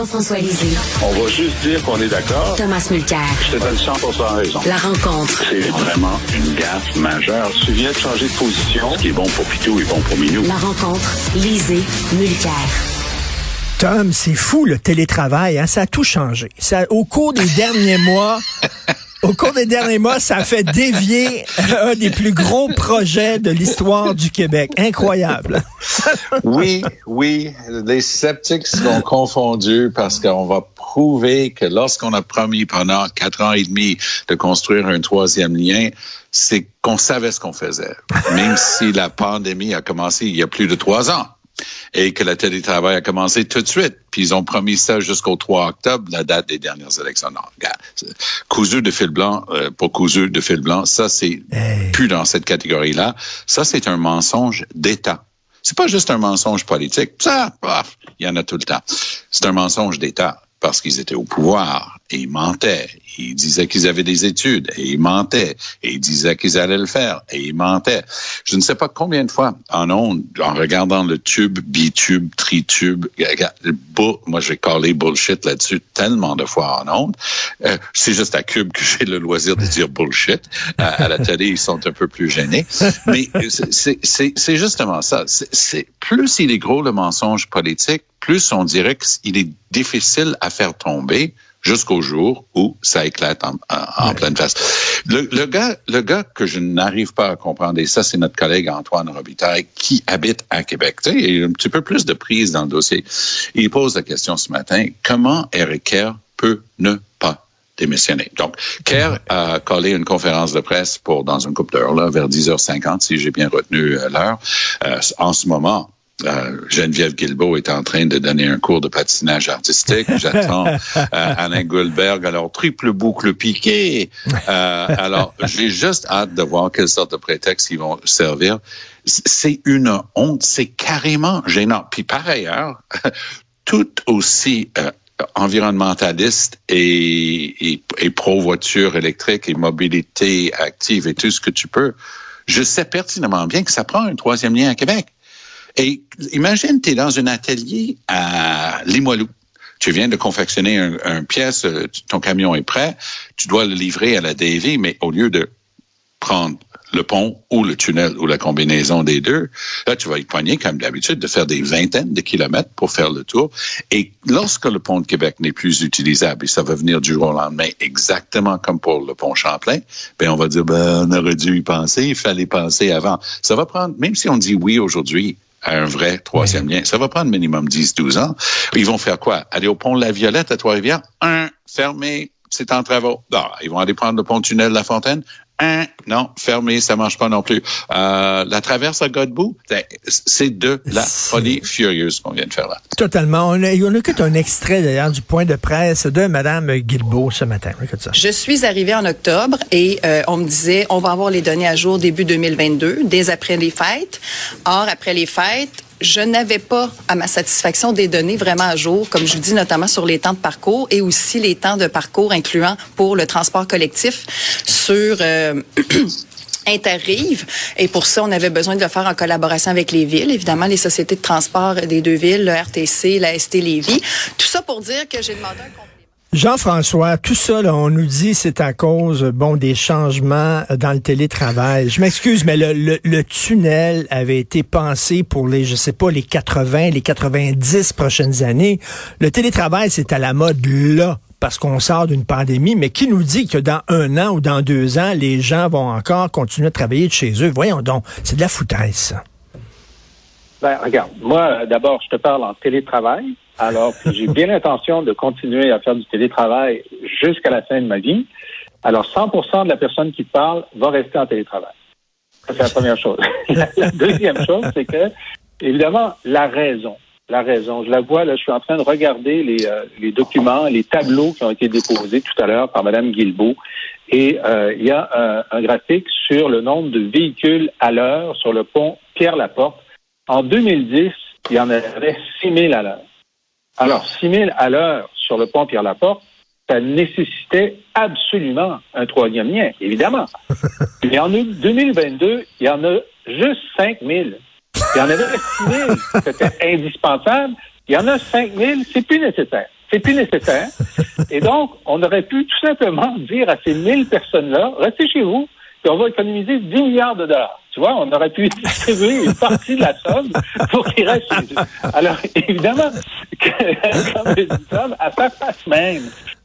Jean-François Lisée. On va juste dire qu'on est d'accord. Thomas Mulcair. Je te donne 100 raison. La rencontre. C'est vraiment une gaffe majeure. Tu viens de changer de position. Ce qui est bon pour Pitou est bon pour Minou. La rencontre. Lisée. Mulcair. Tom, c'est fou le télétravail, hein? ça a tout changé. Ça, au cours des derniers mois, au cours des derniers mois, ça a fait dévier un des plus gros projets de l'histoire du Québec. Incroyable. oui, oui, les sceptiques sont confondus parce qu'on va prouver que lorsqu'on a promis pendant quatre ans et demi de construire un troisième lien, c'est qu'on savait ce qu'on faisait, même si la pandémie a commencé il y a plus de trois ans et que le télétravail a commencé tout de suite. Puis ils ont promis ça jusqu'au 3 octobre, la date des dernières élections. Non, regarde, cousu de fil blanc euh, pour cousu de fil blanc, ça c'est plus dans cette catégorie-là. Ça c'est un mensonge d'État. C'est pas juste un mensonge politique. Ça, il y en a tout le temps. C'est un mensonge d'État parce qu'ils étaient au pouvoir et ils mentaient. Ils disaient qu'ils avaient des études et ils mentaient. Et ils disaient qu'ils allaient le faire et ils mentaient. Je ne sais pas combien de fois en ondes, en regardant le tube, bitube, tritube, moi j'ai collé bullshit là-dessus tellement de fois en ondes. Euh, c'est juste à Cube que j'ai le loisir de dire bullshit. à la télé, ils sont un peu plus gênés. Mais c'est justement ça. C'est plus il est gros le mensonge politique, plus on dirait qu'il est difficile à faire tomber jusqu'au jour où ça éclate en, pleine face. Le, gars, le gars que je n'arrive pas à comprendre, et ça, c'est notre collègue Antoine Robitaille, qui habite à Québec. Tu sais, il a un petit peu plus de prise dans le dossier. Il pose la question ce matin, comment Eric Kerr peut ne pas démissionner? Donc, Kerr a collé une conférence de presse pour dans une coupe d'heure, là, vers 10h50, si j'ai bien retenu euh, l'heure. Euh, en ce moment, euh, Geneviève Guilbeault est en train de donner un cours de patinage artistique. J'attends euh, Alain Goldberg. Alors, triple boucle piqué. Euh, alors, j'ai juste hâte de voir quelle sorte de prétexte ils vont servir. C'est une honte. C'est carrément gênant. Puis par ailleurs, tout aussi environnementaliste et, et, et pro-voiture électrique et mobilité active et tout ce que tu peux, je sais pertinemment bien que ça prend un troisième lien à Québec. Et imagine, tu es dans un atelier à Limoilou. Tu viens de confectionner un, pièce, euh, ton camion est prêt, tu dois le livrer à la DV, mais au lieu de prendre le pont ou le tunnel ou la combinaison des deux, là, tu vas y poigner, comme d'habitude, de faire des vingtaines de kilomètres pour faire le tour. Et lorsque le pont de Québec n'est plus utilisable, et ça va venir du jour au lendemain, exactement comme pour le pont Champlain, ben, on va dire, ben, on aurait dû y penser, il fallait penser avant. Ça va prendre, même si on dit oui aujourd'hui, à un vrai troisième lien. Ça va prendre minimum 10-12 ans. Ils vont faire quoi? Aller au pont La Violette à Trois-Rivières? Un, fermé, c'est en travaux. Non, ils vont aller prendre le pont tunnel La Fontaine? Un, non, fermé, ça marche pas non plus. Euh, la traverse à Godbout, ben, c'est de la folie furieuse qu'on vient de faire là. Totalement. On a, on a un extrait d'ailleurs du point de presse de Mme Guilbeault ce matin. ça. Je suis arrivée en octobre et euh, on me disait on va avoir les données à jour début 2022, dès après les fêtes. Or, après les fêtes, je n'avais pas à ma satisfaction des données vraiment à jour, comme je vous dis, notamment sur les temps de parcours et aussi les temps de parcours incluant pour le transport collectif sur... Euh, Interrive. Et pour ça, on avait besoin de le faire en collaboration avec les villes, évidemment, les sociétés de transport des deux villes, le RTC, la ST Lévis. Tout ça pour dire que j'ai demandé un Jean-François, tout ça, on nous dit c'est à cause bon des changements dans le télétravail. Je m'excuse, mais le, tunnel avait été pensé pour les, je sais pas, les 80, les 90 prochaines années. Le télétravail, c'est à la mode là parce qu'on sort d'une pandémie, mais qui nous dit que dans un an ou dans deux ans, les gens vont encore continuer à travailler de chez eux? Voyons donc, c'est de la foutaise. Ben, regarde, moi, d'abord, je te parle en télétravail. Alors, j'ai bien l'intention de continuer à faire du télétravail jusqu'à la fin de ma vie. Alors, 100% de la personne qui parle va rester en télétravail. Ça, c'est la première chose. la deuxième chose, c'est que, évidemment, la raison. La raison. Je la vois, là, je suis en train de regarder les, euh, les documents, les tableaux qui ont été déposés tout à l'heure par Mme Guilbeault. Et euh, il y a un, un, graphique sur le nombre de véhicules à l'heure sur le pont Pierre-Laporte. En 2010, il y en avait 6 000 à l'heure. Alors, 6 000 à l'heure sur le pont Pierre-Laporte, ça nécessitait absolument un troisième lien, évidemment. Mais en 2022, il y en a juste 5 000. Il y en avait 6 000, c'était indispensable. Il y en a 5 000, c'est plus nécessaire. C'est plus nécessaire. Et donc, on aurait pu tout simplement dire à ces 1000 personnes-là, restez chez vous, on va économiser 10 milliards de dollars. Tu vois, on aurait pu distribuer une partie de la somme pour chez eux. Alors, évidemment, comme à sa face même,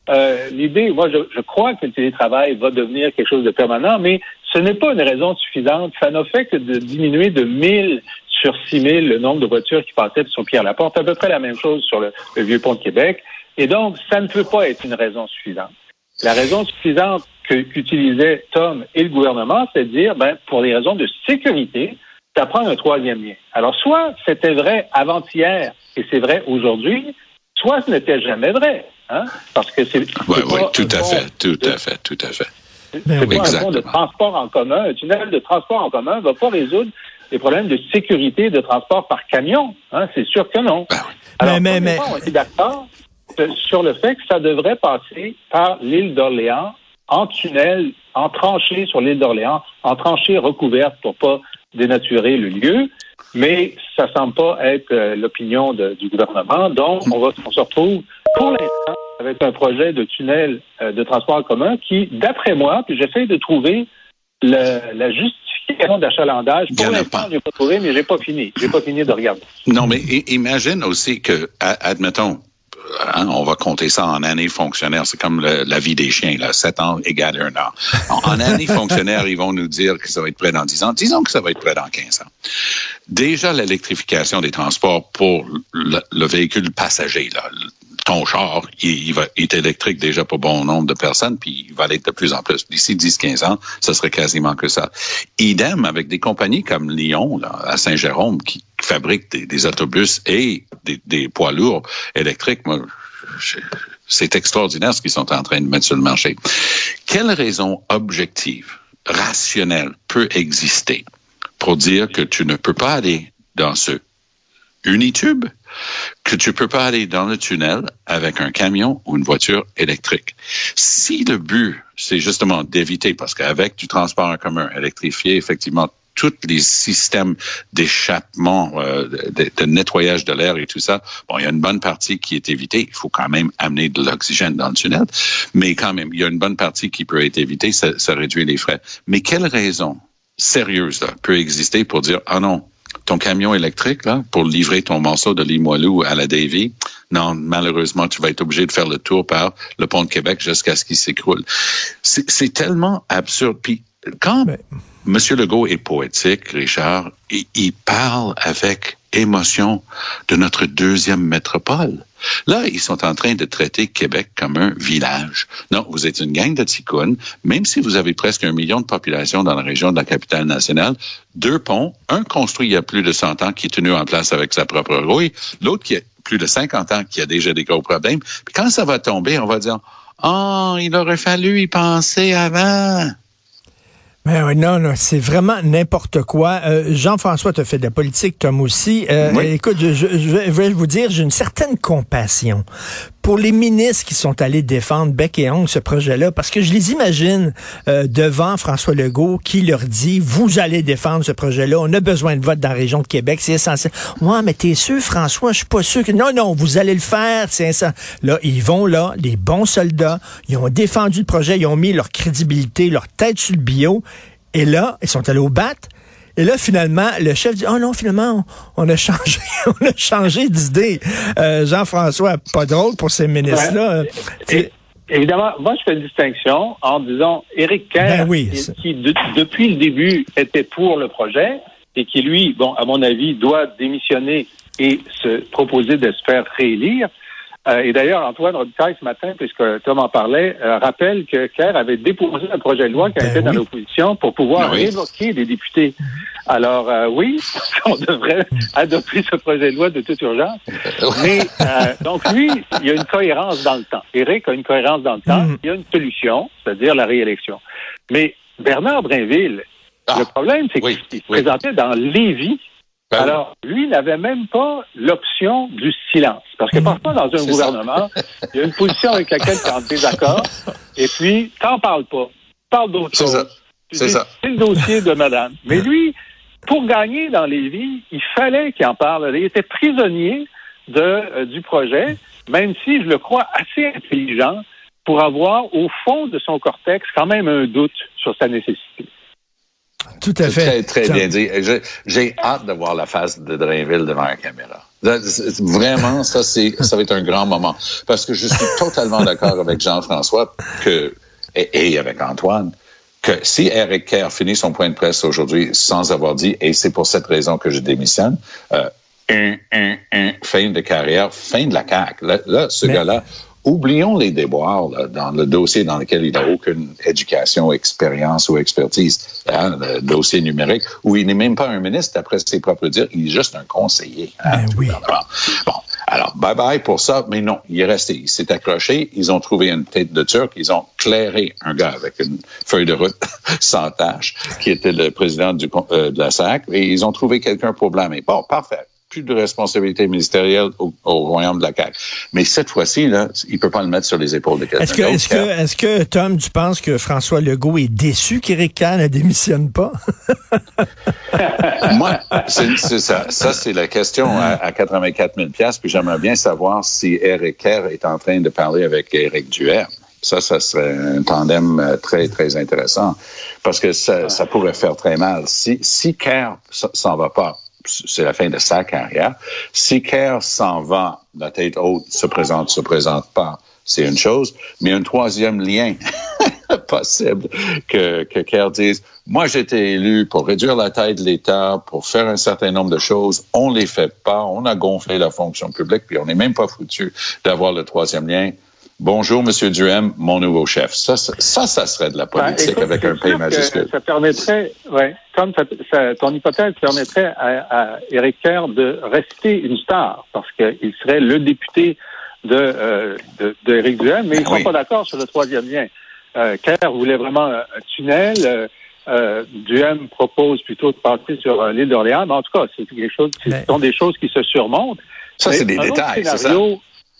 euh, l'idée, moi, je, crois que le télétravail va devenir quelque chose de permanent, mais ce n'est pas une raison suffisante. Ça n'a fait que de diminuer de 1000 sur 6000 le nombre de voitures qui passaient sur Pierre-Laporte. À peu près la même chose sur le, le vieux pont de Québec. Et donc, ça ne peut pas être une raison suffisante. La raison suffisante qu'utilisaient Tom et le gouvernement, c'est de dire, ben, pour des raisons de sécurité, ça prend un troisième lien. Alors, soit c'était vrai avant-hier et c'est vrai aujourd'hui, soit ce n'était jamais vrai. Hein? Parce que c'est. Oui, oui, tout à fait, tout à fait, tout à fait. C'est pas un pont de transport en commun. Un tunnel de transport en commun ne va pas résoudre les problèmes de sécurité de transport par camion. Hein? C'est sûr que non. Ben Alors, mais, mais, on est d'accord sur le fait que ça devrait passer par l'île d'Orléans en tunnel, en tranchée sur l'île d'Orléans, en tranchée recouverte pour pas dénaturer le lieu. Mais ça semble pas être euh, l'opinion du gouvernement. Donc, on, va, on se retrouve pour l'instant avec un projet de tunnel euh, de transport en commun qui, d'après moi, puis j'essaie de trouver le, la justification d'achalandage. Pour l'instant, j'ai pas trouvé, mais j'ai pas fini. J'ai pas fini de regarder. Non, mais imagine aussi que, admettons, Hein, on va compter ça en années fonctionnaires. C'est comme la vie des chiens, là. 7 ans égale un an. En, en années fonctionnaires, ils vont nous dire que ça va être prêt dans 10 ans. Disons que ça va être prêt dans 15 ans. Déjà, l'électrification des transports pour le, le, véhicule passager, là, ton char, il, va, il, est électrique déjà pour bon nombre de personnes, puis il va l'être de plus en plus. D'ici 10-15 ans, ça serait quasiment que ça. Idem avec des compagnies comme Lyon, là, à Saint-Jérôme, qui fabriquent des, des autobus et des, des, poids lourds électriques. Moi, c'est extraordinaire ce qu'ils sont en train de mettre sur le marché. Quelle raison objective, rationnelle peut exister pour dire que tu ne peux pas aller dans ce unitube que tu peux pas aller dans le tunnel avec un camion ou une voiture électrique. Si le but, c'est justement d'éviter, parce qu'avec du transport en commun électrifié, effectivement, tous les systèmes d'échappement, euh, de, nettoyage de l'air et tout ça, bon, il y a une bonne partie qui est évitée. Il faut quand même amener de l'oxygène dans le tunnel, mais quand même, il y a une bonne partie qui peut être évitée, ça, ça réduit les frais. Mais quelle raison sérieuse peut exister pour dire, ah non, ton camion électrique là, pour livrer ton morceau de Limoilou à la Davy, non, malheureusement, tu vas être obligé de faire le tour par le pont de Québec jusqu'à ce qu'il s'écroule. C'est tellement absurde. Puis quand Mais... M. Legault est poétique, Richard, il, il parle avec émotion de notre deuxième métropole. Là, ils sont en train de traiter Québec comme un village. Non, vous êtes une gang de ticounes, même si vous avez presque un million de population dans la région de la capitale nationale, deux ponts, un construit il y a plus de 100 ans qui est tenu en place avec sa propre rouille, l'autre qui a plus de 50 ans qui a déjà des gros problèmes. Puis quand ça va tomber, on va dire, oh, il aurait fallu y penser avant. Mais non, non, c'est vraiment n'importe quoi. Euh, Jean-François, tu as fait de la politique, Tom aussi. Euh, oui. Écoute, je, je, je, vais vous dire, j'ai une certaine compassion pour les ministres qui sont allés défendre bec et ongle ce projet-là, parce que je les imagine euh, devant François Legault qui leur dit, vous allez défendre ce projet-là, on a besoin de vote dans la région de Québec, c'est essentiel. Ouais, mais t'es sûr, François, je suis pas sûr que... Non, non, vous allez le faire, c'est ça. Là, ils vont là, les bons soldats, ils ont défendu le projet, ils ont mis leur crédibilité, leur tête sur le bio, et là, ils sont allés au bat. Et là, finalement, le chef dit, oh non, finalement, on, a changé, on a changé d'idée. Euh, Jean-François, pas drôle pour ces ministres-là. Ouais. Évidemment, moi, je fais une distinction en disant Éric Kerr, ben oui, qui, de, depuis le début était pour le projet et qui, lui, bon, à mon avis, doit démissionner et se proposer de se faire réélire. Euh, et d'ailleurs, Antoine Robitaille, ce matin, puisque Tom en parlait, euh, rappelle que Kerr avait déposé un projet de loi qui ben était oui. dans l'opposition pour pouvoir oui. révoquer des députés. Alors, euh, oui, on devrait adopter ce projet de loi de toute urgence. Mais, euh, donc, lui, il y a une cohérence dans le temps. Éric a une cohérence dans le temps. Mm. Il y a une solution, c'est-à-dire la réélection. Mais Bernard Brinville, Ah, le problème, c'est oui, qu'il se présentait dans Lévis, Ben alors, lui n'avait même pas l'option du silence. Parce que parfois, dans un gouvernement, il y a une position avec laquelle tu es en désaccord, et puis, t'en parles pas. Parle d'autre chose. C'est ça. C'est le dossier de madame. Mais lui, pour gagner dans les vies, il fallait qu'il en parle. Il était prisonnier de, euh, du projet. même si je le crois assez intelligent pour avoir au fond de son cortex quand même un doute sur sa nécessité. Tout à fait. Très, très bien dit. J'ai hâte de voir la face de Drainville devant la caméra. Vraiment, ça, c'est, ça va être un grand moment. Parce que je suis totalement d'accord avec Jean-François que, et, avec Antoine, que si Eric Kerr finit son point de presse aujourd'hui sans avoir dit, et c'est pour cette raison que je démissionne, euh, un, un, un, fin de carrière, fin de la CAQ. Là, ce gars-là Oublions les déboires dans le dossier dans lequel il n'a aucune éducation, expérience ou expertise. Hein, le dossier numérique, où il n'est même pas un ministre, d'après ses propres dires, il est juste un conseiller. Hein, ben oui. Bon, alors, bye-bye pour ça, mais non, il est resté. Il s'est accroché, ils ont trouvé une tête de turc, ils ont clairé un gars avec une feuille de route sans tâche, qui était le président du, euh, de la SAC, et ils ont trouvé quelqu'un pour blâmer. Bon, parfait de responsabilité ministérielle au, royaume de la CAQ. Mais cette fois-ci, là, il peut pas le mettre sur les épaules de quelqu'un Est-ce que, est-ce que, est-ce que, Tom, tu penses que François Legault est déçu qu'Éric Kahn ne démissionne pas? Moi, c'est, ça. Ça, c'est la question à, 84 000 puis j'aimerais bien savoir si Éric Kerr est en train de parler avec Éric Duhem. Ça, ça serait un tandem euh, très, très intéressant parce que ça, ça pourrait faire très mal. Si, si Kerr s'en va pas, c'est la fin de sa carrière. Si Kerr s'en va, la tête haute, se présente, se présente pas, c'est une chose. Mais un troisième lien possible que, que Kerr dise, moi été élu pour réduire la taille de l'État, pour faire un certain nombre de choses. On les fait pas. On a gonflé la fonction publique, puis on n'est même pas foutu d'avoir le troisième lien. Bonjour, Monsieur Duhem, mon nouveau chef. Ça, ça, ça, serait de la ben, politique avec un P majuscule. Ça permettrait, ouais, comme ça, ton hypothèse permettrait à, à Éric Kerr de rester une star parce qu'il serait le député de, euh, de, Duhem, mais ils ne sont pas d'accord sur le troisième lien. Euh, Kerr voulait vraiment un tunnel. Euh, euh, Duhem propose plutôt de partir sur euh, l'île d'Orléans. Mais en tout cas, c'est quelque chose, ce sont des choses qui se surmontent. Ça, c'est des détails, c'est ça?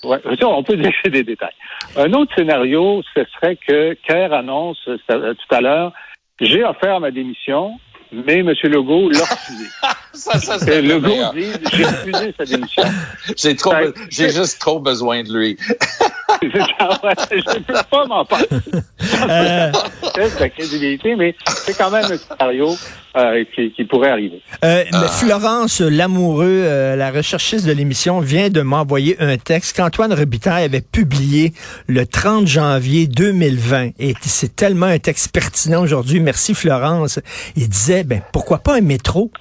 Ouais, on peut laisser des détails. Un autre scénario, ce serait que Kerr annonce euh, tout à l'heure, j'ai offert ma démission, mais M. Legault l'a refusé. ça, ça serait Legault dit, j'ai refusé sa démission. J'ai trop, j'ai juste trop besoin de lui. Je ne peux pas m'en passer. Euh... C'est la crédibilité, mais c'est quand même un scénario euh, qui, pourrait arriver. Euh, Florence Lamoureux, euh, la recherchiste de l'émission, vient de m'envoyer un texte qu'Antoine Robitaille avait publié le 30 janvier 2020. Et c'est tellement un texte pertinent aujourd'hui. Merci Florence. Il disait, ben pourquoi pas un métro?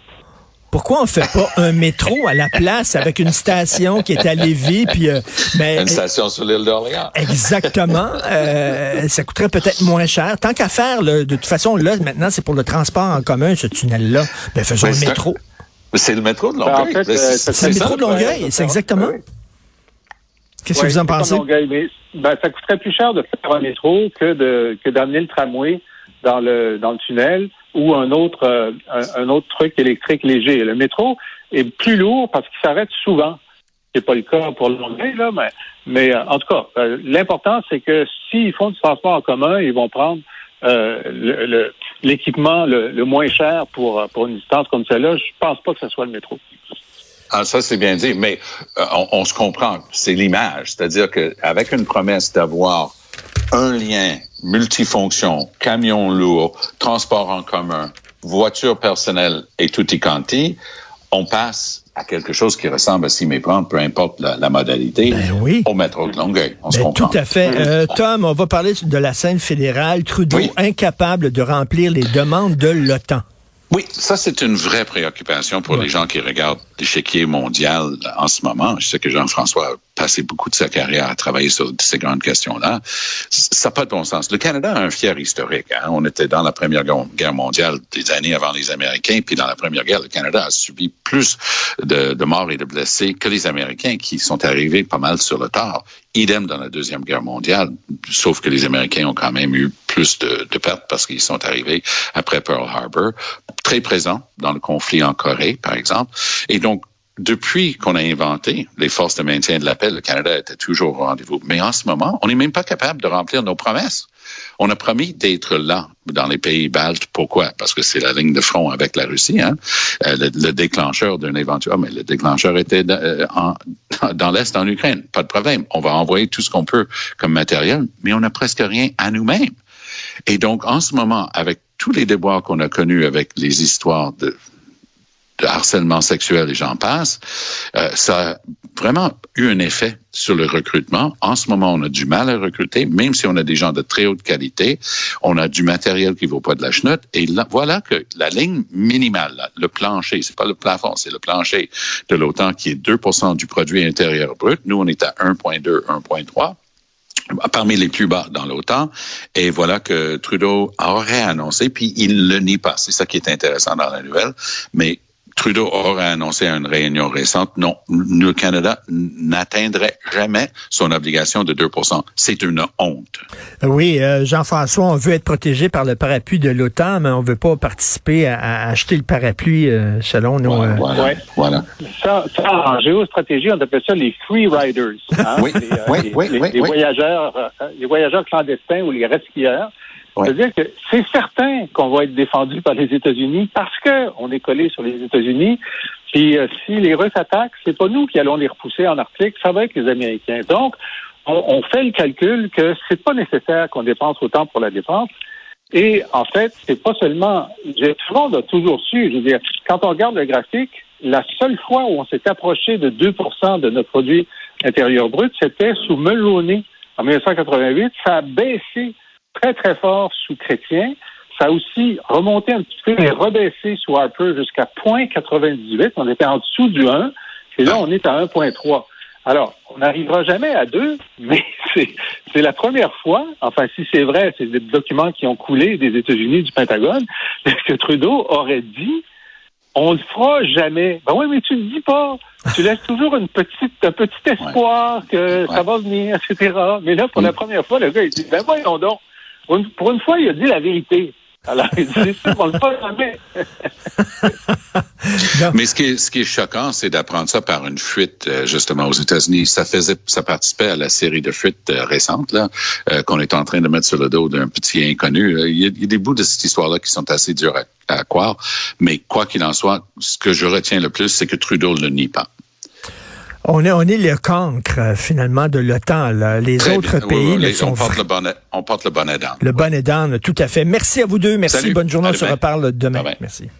Pourquoi on fait pas un métro à la place avec une station qui est à Lévis puis euh, ben, une station sur l'île d'Orléans. Exactement. Euh, ça coûterait peut-être moins cher. Tant qu'à faire, de toute façon, là maintenant c'est pour le transport en commun ce tunnel-là. Ben faisons un métro. C'est le métro de Longueuil. Ben, euh, c'est le métro de Longueuil, c'est exactement. Qu'est-ce que vous en pensez? Ben, ça coûterait plus cher de faire un métro que de que d'amener le tramway dans le dans le tunnel ou un autre euh, un, autre truc électrique léger. Le métro est plus lourd parce qu'il s'arrête souvent. C'est pas le cas pour le Longueuil, là, mais, mais euh, en tout cas, euh, l'important, c'est que s'ils font du transport en commun, ils vont prendre l'équipement le, le, moins cher pour, pour une distance comme celle-là. Je pense pas que ce soit le métro. Ah, ça, c'est bien dit, mais on, on, se comprend. C'est l'image. C'est-à-dire qu'avec une promesse d'avoir un lien multifonction, camion lourd, transport en commun, voiture personnelle et tutti quanti, on passe à quelque chose qui ressemble à s'y méprendre, peu importe la, modalité, ben au métro de Longueuil. On se ben, comprend. Tout à fait. Euh, Tom, on va parler de la scène fédérale. Trudeau incapable de remplir les demandes de l'OTAN. Oui, ça c'est une vraie préoccupation pour les gens qui regardent l'échiquier mondial en ce moment. Je sais que Jean-François a passé beaucoup de sa carrière à travailler sur ces grandes questions-là. Ça n'a pas de bon sens. Le Canada a un fier historique. Hein. On était dans la Première Guerre mondiale des années avant les Américains, puis dans la Première Guerre, le Canada a subi plus de, de morts et de blessés que les Américains qui sont arrivés pas mal sur le tard. Idem dans la Deuxième Guerre mondiale, sauf que les Américains ont quand même eu plus de, de pertes parce qu'ils sont arrivés après Pearl Harbor, très présents dans le conflit en Corée, par exemple. Et donc, depuis qu'on a inventé les forces de maintien de la paix, le Canada était toujours au rendez-vous. Mais en ce moment, on n'est même pas capable de remplir nos promesses. On a promis d'être là dans les pays baltes. Pourquoi? Parce que c'est la ligne de front avec la Russie, hein? Euh, le, déclencheur d'un éventuel, mais le déclencheur était euh, dans l'Est, en Ukraine. Pas de problème. On va envoyer tout ce qu'on peut comme matériel, mais on n'a presque rien à nous-mêmes. Et donc, en ce moment, avec tous les déboires qu'on a connus avec les histoires de harcèlement sexuel et j'en passe, euh, ça a vraiment eu un effet sur le recrutement. En ce moment, on a du mal à recruter, même si on a des gens de très haute qualité, on a du matériel qui vaut pas de la chenoute. Et là, voilà que la ligne minimale, le plancher, c'est pas le plafond, c'est le plancher de l'OTAN qui est 2% du produit intérieur brut. Nous, on est à 1,2, 1,3 parmi les plus bas dans l'OTAN. Et voilà que Trudeau aurait annoncé, puis il le nie pas. C'est ça qui est intéressant dans la nouvelle. Mais Trudeau aurait annoncé à une réunion récente, non, le Canada n'atteindrait jamais son obligation de 2% C'est une honte. Oui, euh, Jean-François, on veut être protégé par le parapluies de l'OTAN, mais on veut pas participer à, acheter le parapluie euh, selon nos... Euh, voilà, voilà. Ça, en géostratégie, on appelle ça les free riders. Hein? oui, oui, oui, les, voyageurs, les voyageurs clandestins ou les resquilleurs. C'est-à-dire que c'est certain qu'on va être défendu par les États-Unis parce qu'on est collé sur les États-Unis. Puis euh, si les Russes attaquent, c'est pas nous qui allons les repousser en Arctique, ça va être les Américains. Donc, on, fait le calcul que c'est pas nécessaire qu'on dépense autant pour la défense. Et en fait, c'est pas seulement. Tout le a toujours su. Je veux dire, quand on regarde le graphique, la seule fois où on s'est approché de 2 de notre produit intérieur brut, c'était sous Mulroney en 1988. Ça a baissé très, très fort sous Chrétien. Ça a aussi remonté un petit peu et rebaissé sous Harper jusqu'à 0.98. On était en dessous du 1. Et là, on est à 1.3. Alors, on n'arrivera jamais à 2, mais c'est la première fois, enfin, si c'est vrai, c'est des documents qui ont coulé des États-Unis, du Pentagone, que Trudeau aurait dit on le fera jamais? Ben oui, mais tu le dis pas. Tu laisses toujours une petite, un petit espoir que ça va venir, etc. Mais là, pour la première fois, le gars, il dit, ben voyons donc. Pour une, fois, il a dit la vérité. Alors, le fait jamais. Mais ce qui est, ce qui est choquant, c'est d'apprendre ça par une fuite, euh, justement, aux États-Unis. Ça faisait, ça participait à la série de fuites euh, récentes, là, euh, qu'on est en train de mettre sur le dos d'un petit inconnu. Il y, a, des bouts de cette histoire-là qui sont assez durs à, à croire. Mais quoi qu'il en soit, ce que je retiens le plus, c'est que Trudeau ne le nie pas. On est, on est le cancre, euh, finalement, de l'OTAN. Les autres pays sont... On porte, le bonnet, on porte le bonnet Le bonnet d'âne, tout à fait. Merci à vous deux. Merci. Bonne journée. on se reparle demain. Merci.